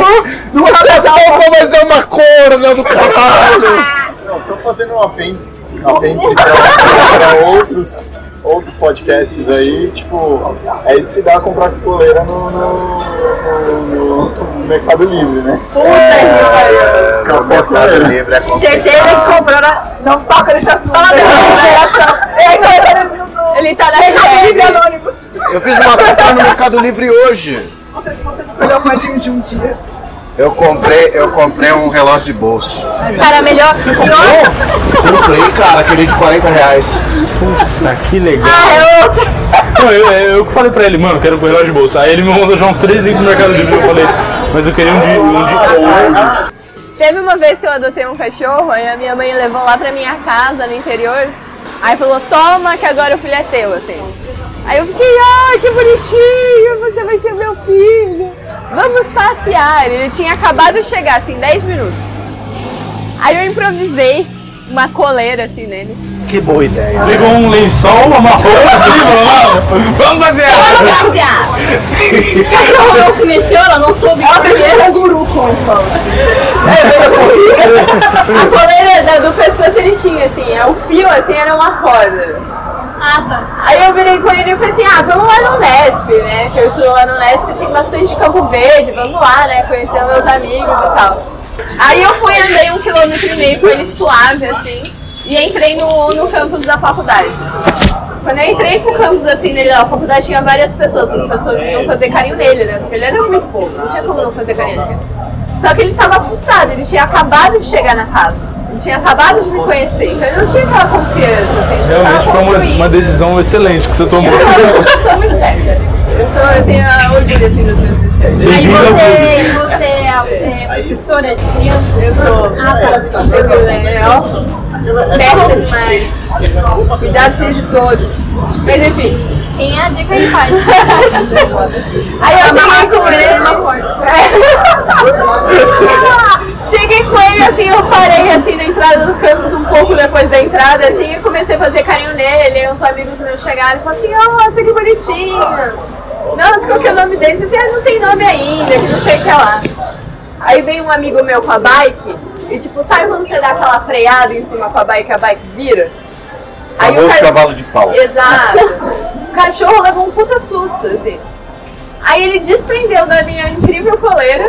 Não é só, mas é uma corna do caralho! Não, só fazendo um apêndice, apêndice para outros, outros podcasts aí, tipo, é isso que dá comprar coleira no, no, no- no Mercado Livre, né? O Mercado Livre é complicado. Certeza que comprou na. Não toca nesse assunto. Fala né? É Ele tá na hashtag. Anônimos. Eu fiz uma compra no Mercado Livre hoje. você, você melhor moedinho de um dia. Eu comprei, eu comprei um relógio de bolso. Cara, melhor. Pior. Comprei, cara, aquele de 40 reais. Tá que legal. Ah, é outro. Não, eu, eu, falei pra ele, mano, quero um relógio de bolsa. Aí ele me mandou já uns três links no Mercado Livre. Eu falei, mas eu queria um de, um de ouro. Teve uma vez que eu adotei um cachorro e a minha mãe levou lá pra minha casa no interior. Aí falou, toma que agora o filho é teu, assim. Aí eu fiquei, ai, que bonitinho, você vai ser meu filho. Vamos passear. Ele tinha acabado de chegar, assim, 10 minutos. Aí eu improvisei uma coleira, assim, nele. Que boa ideia. Pegou um lençol, amarrou assim, falou, vamos passear. Passear. O <laughs> cachorro não se mexeu, ela não soube Ela fez um canguru com o sol, A coleira da- do pescoço ele tinha, assim, é, o fio, assim, era uma corda. Aí eu virei com ele e falei assim, ah, vamos lá no Nesp, né? Que eu estudo lá no Nesp, tem bastante Campo Verde, vamos lá, né? Conhecer meus amigos e tal. Aí eu fui, andei um quilômetro e meio com ele suave, assim, e entrei no, no campus da faculdade. Quando eu entrei pro campus, assim, nele, na faculdade tinha várias pessoas, as pessoas iam fazer carinho nele, né? Porque ele era muito fofo, não tinha como não fazer carinho nele. Só que ele tava assustado, ele tinha acabado de chegar na casa. Tinha acabado de me conhecer, então ele não tinha aquela confiança, assim, Realmente foi uma, uma decisão excelente que você tomou. Eu sou, eu sou muito esperta. Eu, sou, eu tenho a orgulho assim dos meus decisões. Aí você, você é, é professora de criança? Eu sou. Ah, tá. Você viu, né? Esperta demais. Cuidado de todos. Mas enfim. Quem é a dica aí faz? <laughs> Aí eu cheguei com ele. <laughs> Cheguei com ele assim, eu parei assim na entrada do campus um pouco depois da entrada, assim, e comecei a fazer carinho nele. Aí uns amigos meus chegaram e falaram assim, nossa, que bonitinho. Nossa, qual que é o nome dele? Eu disse, ah, não tem nome ainda, que não sei o que lá. Aí veio um amigo meu com a bike, e tipo, sabe quando você dá aquela freada em cima com a bike e a bike vira? Aí Famoso ca- cavalo de pau. Exato. <laughs> O cachorro levou um puta susto, assim. Aí ele desprendeu da minha incrível coleira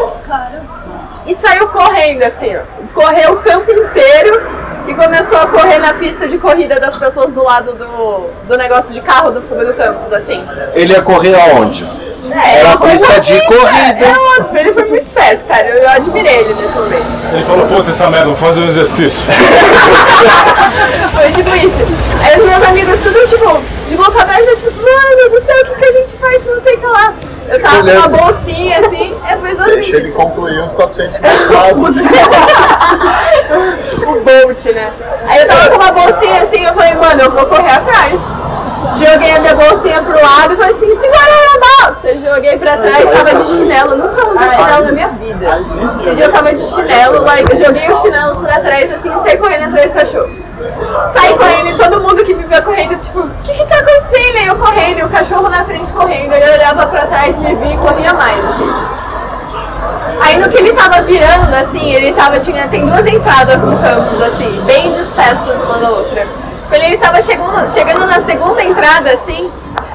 e saiu correndo, assim, ó. Correu o campo inteiro e começou a correr na pista de corrida das pessoas do lado do, do negócio de carro do fuga do campus, assim. Ele ia correr aonde? É, Era foi pista de corrida. É óbvio, ele foi muito esperto, cara. Eu, eu admirei ele nesse momento. Ele falou, foda-se essa merda, vou fazer um exercício. <laughs> Foi tipo isso. Aí os meus amigos tudo tipo, de boca aberta, tipo, mano do céu, o que, que a gente faz? Não sei o que lá. Eu tava com uma bolsinha assim, é, foi Deixa ele concluir os 400 metros rasos. o Bolt, né? Aí eu tava com uma bolsinha assim, eu falei, mano, eu vou correr atrás. Joguei a minha bolsinha pro lado e falei assim, segura na bolsa. Eu joguei pra trás, tava de chinelo, eu nunca usei chinelo na minha vida. Esse dia eu tava de chinelo, like, eu joguei os chinelos pra trás assim e saí correndo atrás do cachorro. Saí correndo e todo mundo que me via correndo, tipo, o que que tá acontecendo? E eu correndo, e o cachorro na frente correndo, eu olhava pra trás, me via e corria mais, assim. Aí no que ele tava virando, assim, ele tava, tinha, tem duas entradas no campus, assim, bem dispersas uma da outra. Quando ele tava chegando, chegando na segunda entrada, assim,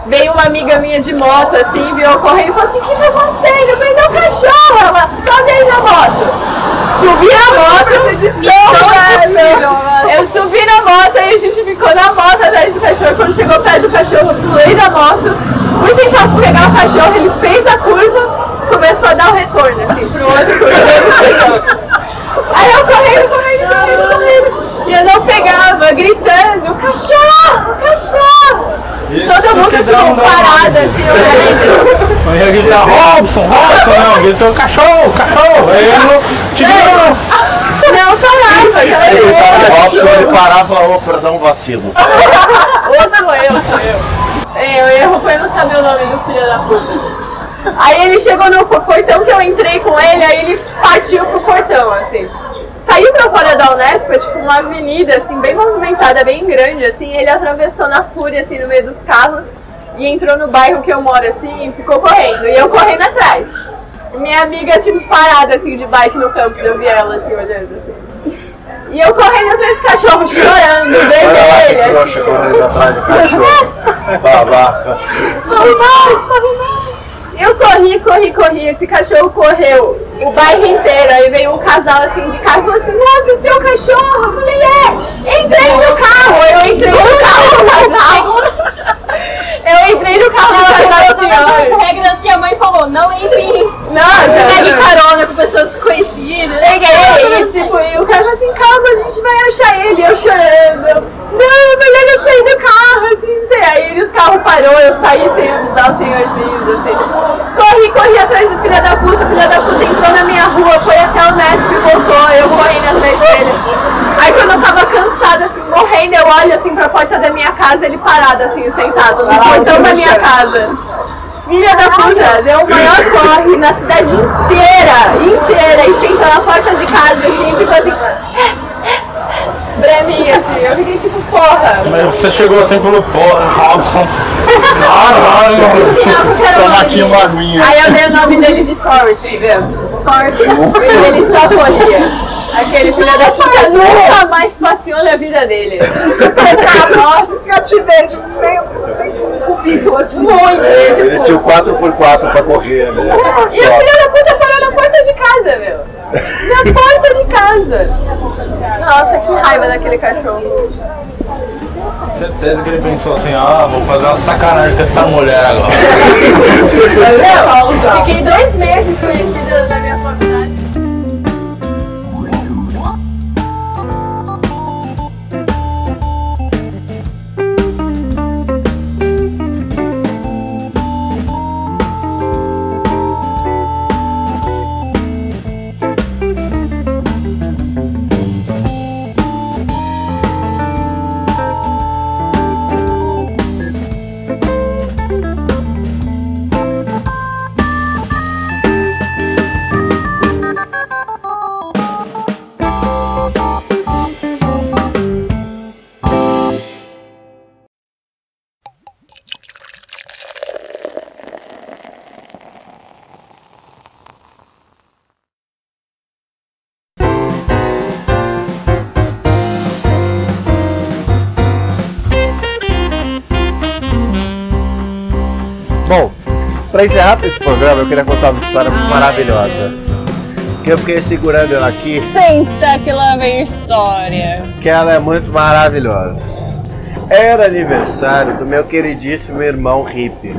veio uma amiga minha de moto, assim, viu eu correndo e falou assim, o que tá acontecendo? Eu falei, não, cachorro! Ela, sobe aí na moto. Subi na moto, não, eu subi na moto e a gente ficou na moto atrás do cachorro. Quando chegou perto do cachorro, eu pulei da moto, fui tentar pegar o cachorro, ele fez a curva, começou a dar o retorno, assim, pro outro curva. Aí eu correndo, correndo, correndo, correndo. E eu não pegava, gritando, cachorro, cachorro. Todo mundo, tipo, parado, assim, olhando. Aí ele grita, Robson, Robson, não, gritou cachorro, cachorro. Aí ele não, tirou. Não parava, aquela Ele coisa. tava Robson, ele parava ô, perdão, vacilo. Ou sou eu, sou eu. É, o erro foi não saber o nome do filho da puta. Aí ele chegou no portão que eu entrei com ele, aí ele partiu pro portão, assim. Saiu pra fora da Unesp, é tipo uma avenida, assim, bem movimentada, bem grande, assim. Ele atravessou na fúria, assim, no meio dos carros e entrou no bairro que eu moro, assim, e ficou correndo. E eu correndo atrás. Minha amiga, tipo, parada, assim, de bike no campus, eu vi ela, assim, olhando, assim. E eu correndo atrás do cachorro, chorando, Olha lá que vermelha, trouxa correndo atrás do cachorro. Babaca. Corre mais, corre mais. Eu corri, corri, corri. Esse cachorro correu o bairro inteiro. Aí veio um casal assim de carro e falou assim: Nossa, o seu cachorro? Eu falei: É, entrei no carro. Eu entrei no carro do casal. Eu entrei no carro do casal todas as regras que a mãe falou. Não entre em... Nossa, Pegue carona com pessoas desconhecidas. Peguei, e tipo, e o cara falou assim, calma, a gente vai achar ele, eu chorando. Não, melhor eu sair do carro, assim, não sei. Aí os carros parou, eu saí sem avisar os senhorzinhos, assim. Corri, corri atrás do filho da puta, o filho da puta entrou na minha rua, foi até o Nesp e voltou, eu correndo atrás dele. Aí quando eu tava cansada, assim, morrendo, eu olho assim pra porta da minha casa, ele parado, assim, sentado, no portão da minha casa. Filha da puta, deu o maior corre na cidade inteira, inteira, e sentou na porta de casa, assim, e ficou assim, brevinha, assim, eu fiquei tipo, porra. Mas você chegou assim e falou, porra, Robson. Caralho. Toma aqui uma aguinha. Aí eu dei o nome dele de Forrest, viu? Forrest, porque ele só corria. Aquele filho da puta nunca mais passeou na vida dele. Nossa, Cativeiro, meio, meio cubículo assim. muito, Ele tipo... tinha o 4x4 pra correr, né? E a filha da puta de casa, meu. Na porta de casa. Nossa, que raiva daquele cachorro. Certeza que ele pensou assim, ah, vou fazer uma sacanagem com essa mulher agora. <laughs> Meu, fiquei dois meses conhecida na minha pra encerrar esse programa, eu queria contar uma história maravilhosa. Que eu fiquei segurando ela aqui, Senta que lá vem história. que ela é muito maravilhosa. Era aniversário do meu queridíssimo irmão hippie.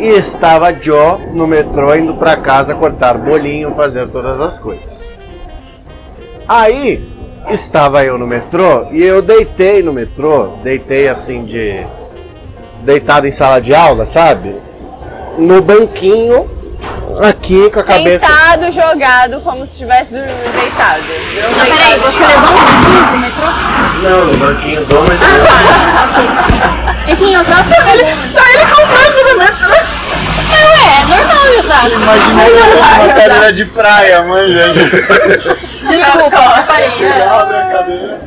E estava Joe no metrô indo pra casa cortar bolinho, fazer todas as coisas. Aí estava eu no metrô e eu deitei no metrô, deitei assim de deitado em sala de aula, sabe? No banquinho aqui com a cabeça Sentado, jogado, como se estivesse dormindo deitado. Eu Não, peraí, você levou um banquinho pro metrô? Não, no banquinho do metrô. Enfim, eu tava chamando. Só ele comprando no metrô. Não, é, normal eu tava. Imaginei uma cadeira de praia, mãe, gente. Desculpa. Abre a cadeira.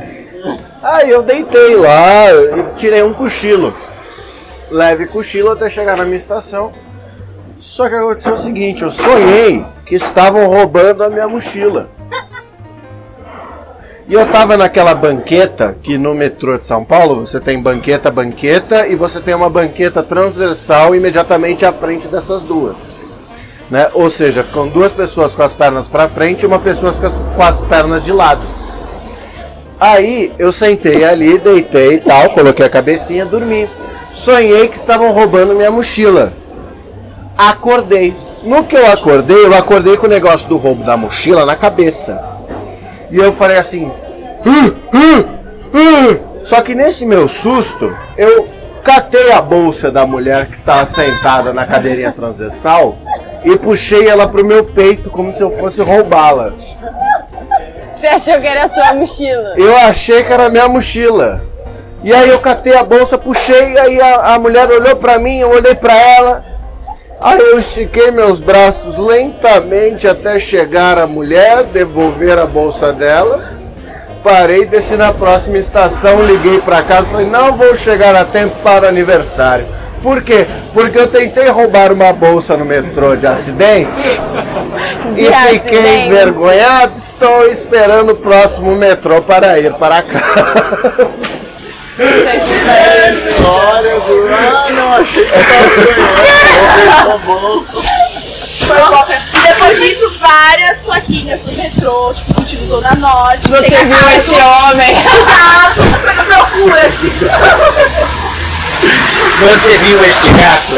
Aí eu deitei lá e tirei um cochilo. Leve cochilo até chegar na minha estação. Só que aconteceu o seguinte, eu sonhei que estavam roubando a minha mochila. E eu tava naquela banqueta, que no metrô de São Paulo você tem banqueta, banqueta, e você tem uma banqueta transversal imediatamente à frente dessas duas. Né? Ou seja, ficam duas pessoas com as pernas para frente e uma pessoa com as, pernas de lado. Aí eu sentei ali, deitei e tal, coloquei a cabecinha, dormi. Sonhei que estavam roubando minha mochila. Acordei. No que eu acordei, eu acordei com o negócio do roubo da mochila na cabeça. E eu falei assim. "Ah, ah, ah." Só que nesse meu susto, eu catei a bolsa da mulher que estava sentada na cadeirinha transversal e puxei ela pro meu peito como se eu fosse roubá-la. Você achou que era a sua mochila? Eu achei que era minha mochila. E aí eu catei a bolsa, puxei, aí a, a mulher olhou pra mim, eu olhei pra ela. Aí eu estiquei meus braços lentamente até chegar a mulher, devolver a bolsa dela. Parei, desci na próxima estação, liguei pra casa e falei, não vou chegar a tempo para o aniversário. Por quê? Porque eu tentei roubar uma bolsa no metrô de acidente <laughs> e De fiquei acidente. envergonhado. Estou esperando o próximo metrô para ir para casa. História do. Ah, não, achei que tava sonhando. Roubei sua bolsa. E depois disso, várias plaquinhas no metrô, tipo, sentido Zona Norte. Você viu esse do- homem? Cuidado, procura assim. Você viu este gato?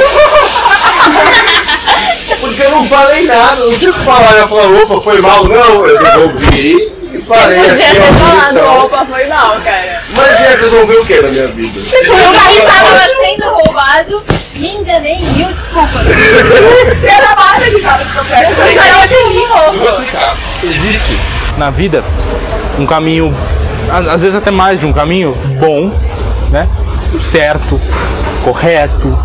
Porque eu não falei nada, não tive que falar, eu falar, opa, foi mal, não, eu devolvi e parei Podia aqui, ter ó, falado, bonitão. opa, foi mal, cara. Mas ia resolver o que na minha vida? Eu estava sendo roubado, me enganei, mil desculpas. Você era massa de cara de conversa. Você era feliz. Eu vou explicar. Existe na vida um caminho, às vezes até mais de um caminho bom, né? Certo, correto,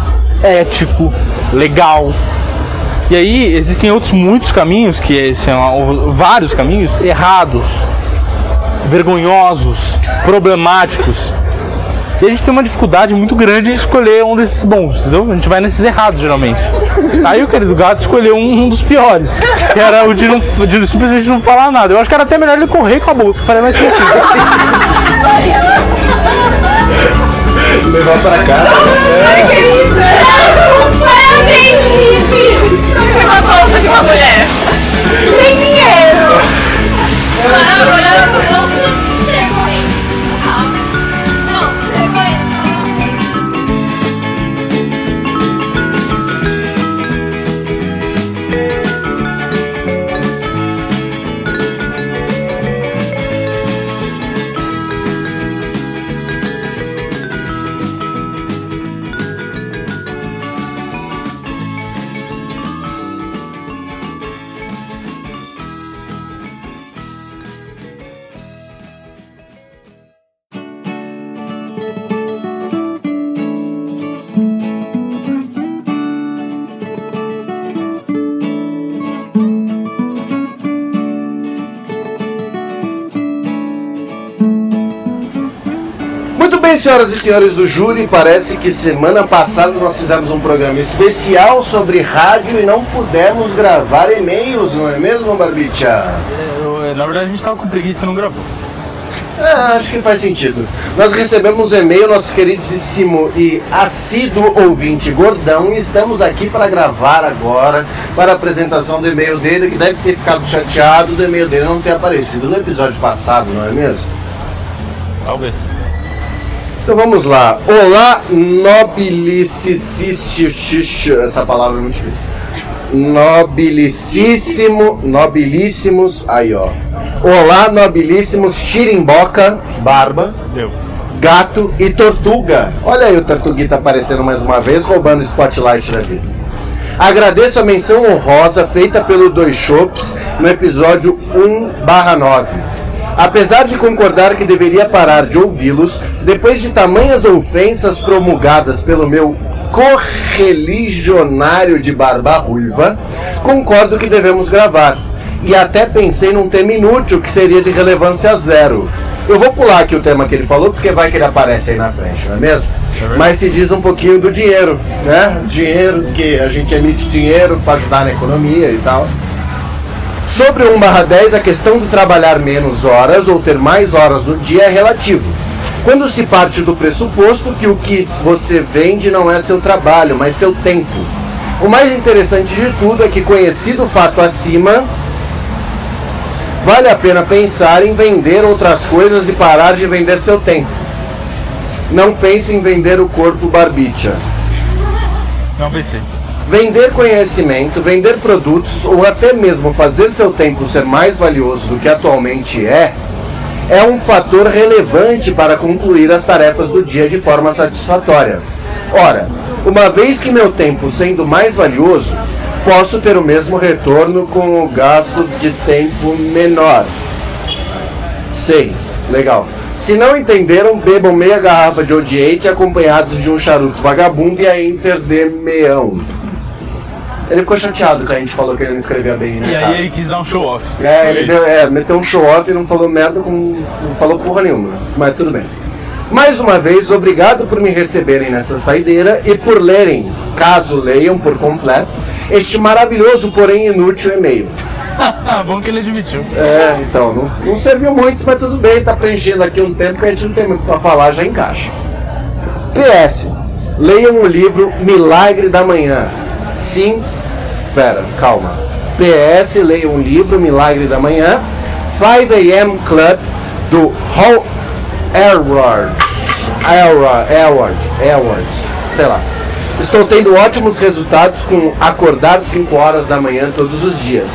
ético, legal. E aí existem outros muitos caminhos, que são vários caminhos errados, vergonhosos, problemáticos. E a gente tem uma dificuldade muito grande em escolher um desses bons, entendeu? A gente vai nesses errados, geralmente. Aí o querido gato escolheu um, um dos piores, que era o de, não, de simplesmente não falar nada. Eu acho que era até melhor ele correr com a bolsa, que faria mais sentido. Levar pra casa. Parabéns, Felipe! Uma bolsa de uma mulher. Tem dinheiro. Agora senhoras e senhores do júri, parece que semana passada nós fizemos um programa especial sobre rádio e não pudemos gravar e-mails, não é mesmo, Barbicha? Eu, na verdade, a gente tava com preguiça e não gravou. Ah, acho que faz sentido. Nós recebemos um e-mail, nosso queridíssimo e assíduo ouvinte Gordão, e estamos aqui para gravar agora para a apresentação do e-mail dele, que deve ter ficado chateado do e-mail dele não ter aparecido no episódio passado, não é mesmo? Talvez. Então vamos lá. Olá, nobilicíssimo. Essa palavra é muito difícil. Nobilicíssimo. Nobilíssimos. Aí, ó. Olá, nobilíssimos Xirimboca, Barba, Deu. Gato e Tortuga. Olha aí o Tortuguita aparecendo mais uma vez, roubando spotlight da vida. Agradeço a menção honrosa feita pelo Dois Shops no episódio 1/9. Apesar de concordar que deveria parar de ouvi-los, depois de tamanhas ofensas promulgadas pelo meu correligionário de barba ruiva, concordo que devemos gravar. E até pensei num tema inútil que seria de relevância zero. Eu vou pular aqui o tema que ele falou, porque vai que ele aparece aí na frente, não é mesmo? Mas se diz um pouquinho do dinheiro, né? Dinheiro, que a gente emite dinheiro para ajudar na economia e tal. Sobre o 1 10, a questão de trabalhar menos horas ou ter mais horas no dia é relativo. Quando se parte do pressuposto que o que você vende não é seu trabalho, mas seu tempo. O mais interessante de tudo é que, conhecido o fato acima, vale a pena pensar em vender outras coisas e parar de vender seu tempo. Não pense em vender o corpo barbicha. Não pensei. Vender conhecimento, vender produtos ou até mesmo fazer seu tempo ser mais valioso do que atualmente é, é um fator relevante para concluir as tarefas do dia de forma satisfatória. Ora, uma vez que meu tempo sendo mais valioso, posso ter o mesmo retorno com o gasto de tempo menor. Sei, legal. Se não entenderam, bebam meia garrafa de Odiate acompanhados de um charuto vagabundo e a Inter de Meão. Ele ficou chateado que a gente falou que ele não escrevia bem, né? E cara? aí ele quis dar um show off. É, ele deu, é, meteu um show off e não falou merda com. não falou porra nenhuma. Mas tudo bem. Mais uma vez, obrigado por me receberem nessa saideira e por lerem, caso leiam por completo, este maravilhoso, porém inútil e-mail. <laughs> Bom que ele admitiu. É, então, não, não serviu muito, mas tudo bem, tá preenchendo aqui um tempo que a gente não tem muito pra falar, já encaixa. PS, leiam o livro Milagre da Manhã. Sim, pera, calma. PS, leiam o livro Milagre da Manhã, 5 AM Club, do Hall. Elward, Elward, Elward, sei lá. Estou tendo ótimos resultados com acordar 5 horas da manhã todos os dias.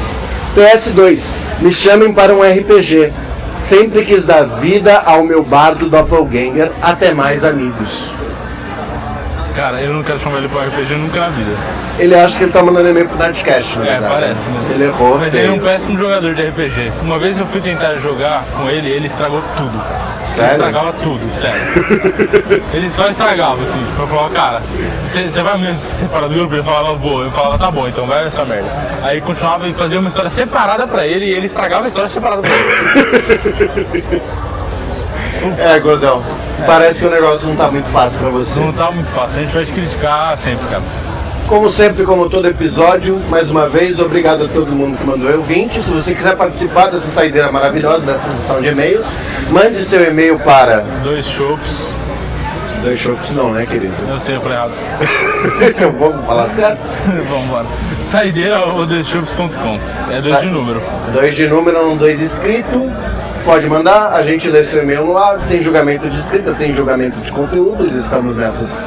PS2. Me chamem para um RPG. Sempre quis dar vida ao meu bardo doppelganger. Até mais, amigos. Cara, eu não quero chamar ele pro RPG nunca na vida. Ele acha que ele tá mandando e-mail pro Nerdcast, É, verdade. parece mesmo. Ele errou, Mas ele é um péssimo jogador de RPG. Uma vez eu fui tentar jogar com ele ele estragou tudo. Sério? Ele estragava tudo, sério. <laughs> ele só estragava, assim. Tipo, eu falava, cara, você vai mesmo se separar do grupo? Ele falava, vou. Eu falava, tá bom, então vai nessa merda. Aí continuava e fazia uma história separada pra ele e ele estragava a história separada pra ele. <laughs> É, gordão. Parece que o negócio não tá muito fácil pra você. Não tá muito fácil, a gente vai te criticar sempre, cara. Como sempre, como todo episódio, mais uma vez, obrigado a todo mundo que mandou eu 20. Se você quiser participar dessa saideira maravilhosa, dessa sessão de e-mails, mande seu e-mail para. Dois chopps, Dois chocos não, né, querido? eu sei, eu falei errado. <laughs> Vamos falar certo? <laughs> Vamos embora. Saideira ou doischops.com. É dois Sa- de número. Dois de número, um dois escrito. Pode mandar, a gente lê seu e-mail no ar, sem julgamento de escrita, sem julgamento de conteúdos. Estamos nessas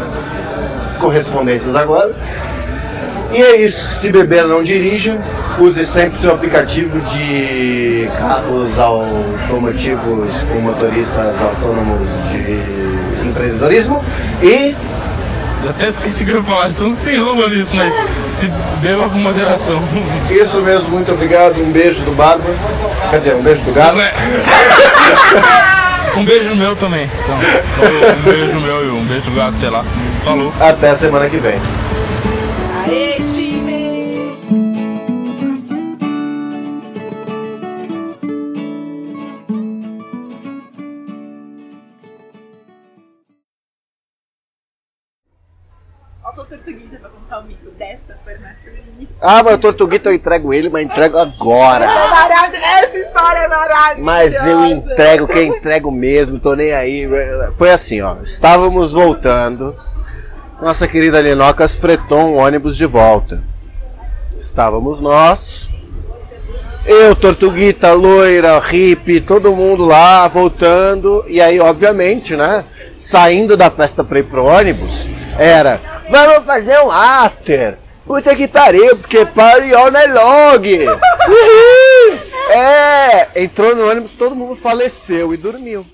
correspondências agora. E é isso, se beber não dirija, use sempre seu aplicativo de carros automotivos com motoristas autônomos de empreendedorismo e Eu até esqueci que eu ia falar, então se enrola nisso, mas se beba com moderação. isso mesmo, muito obrigado, um beijo do Barba, quer dizer, um beijo do Gato. Um beijo meu também. Então, um beijo meu e um beijo do gato, sei lá. Falou. Até semana que vem. Ah, mas o Tortuguito eu entrego ele, mas entrego agora. É essa história é maravilhosa. Mas eu entrego quem entrego mesmo, tô nem aí. Foi assim, ó. Estávamos voltando. Nossa querida Linocas fretou um ônibus de volta. Estávamos nós. Eu, Tortuguita, loira, hippie, todo mundo lá voltando. E aí, obviamente, né? Saindo da festa pra ir pro ônibus, era. Vamos fazer um after! Puta que pariu, porque party on é log! Uhul! <laughs> É! Entrou no ônibus, todo mundo faleceu e dormiu.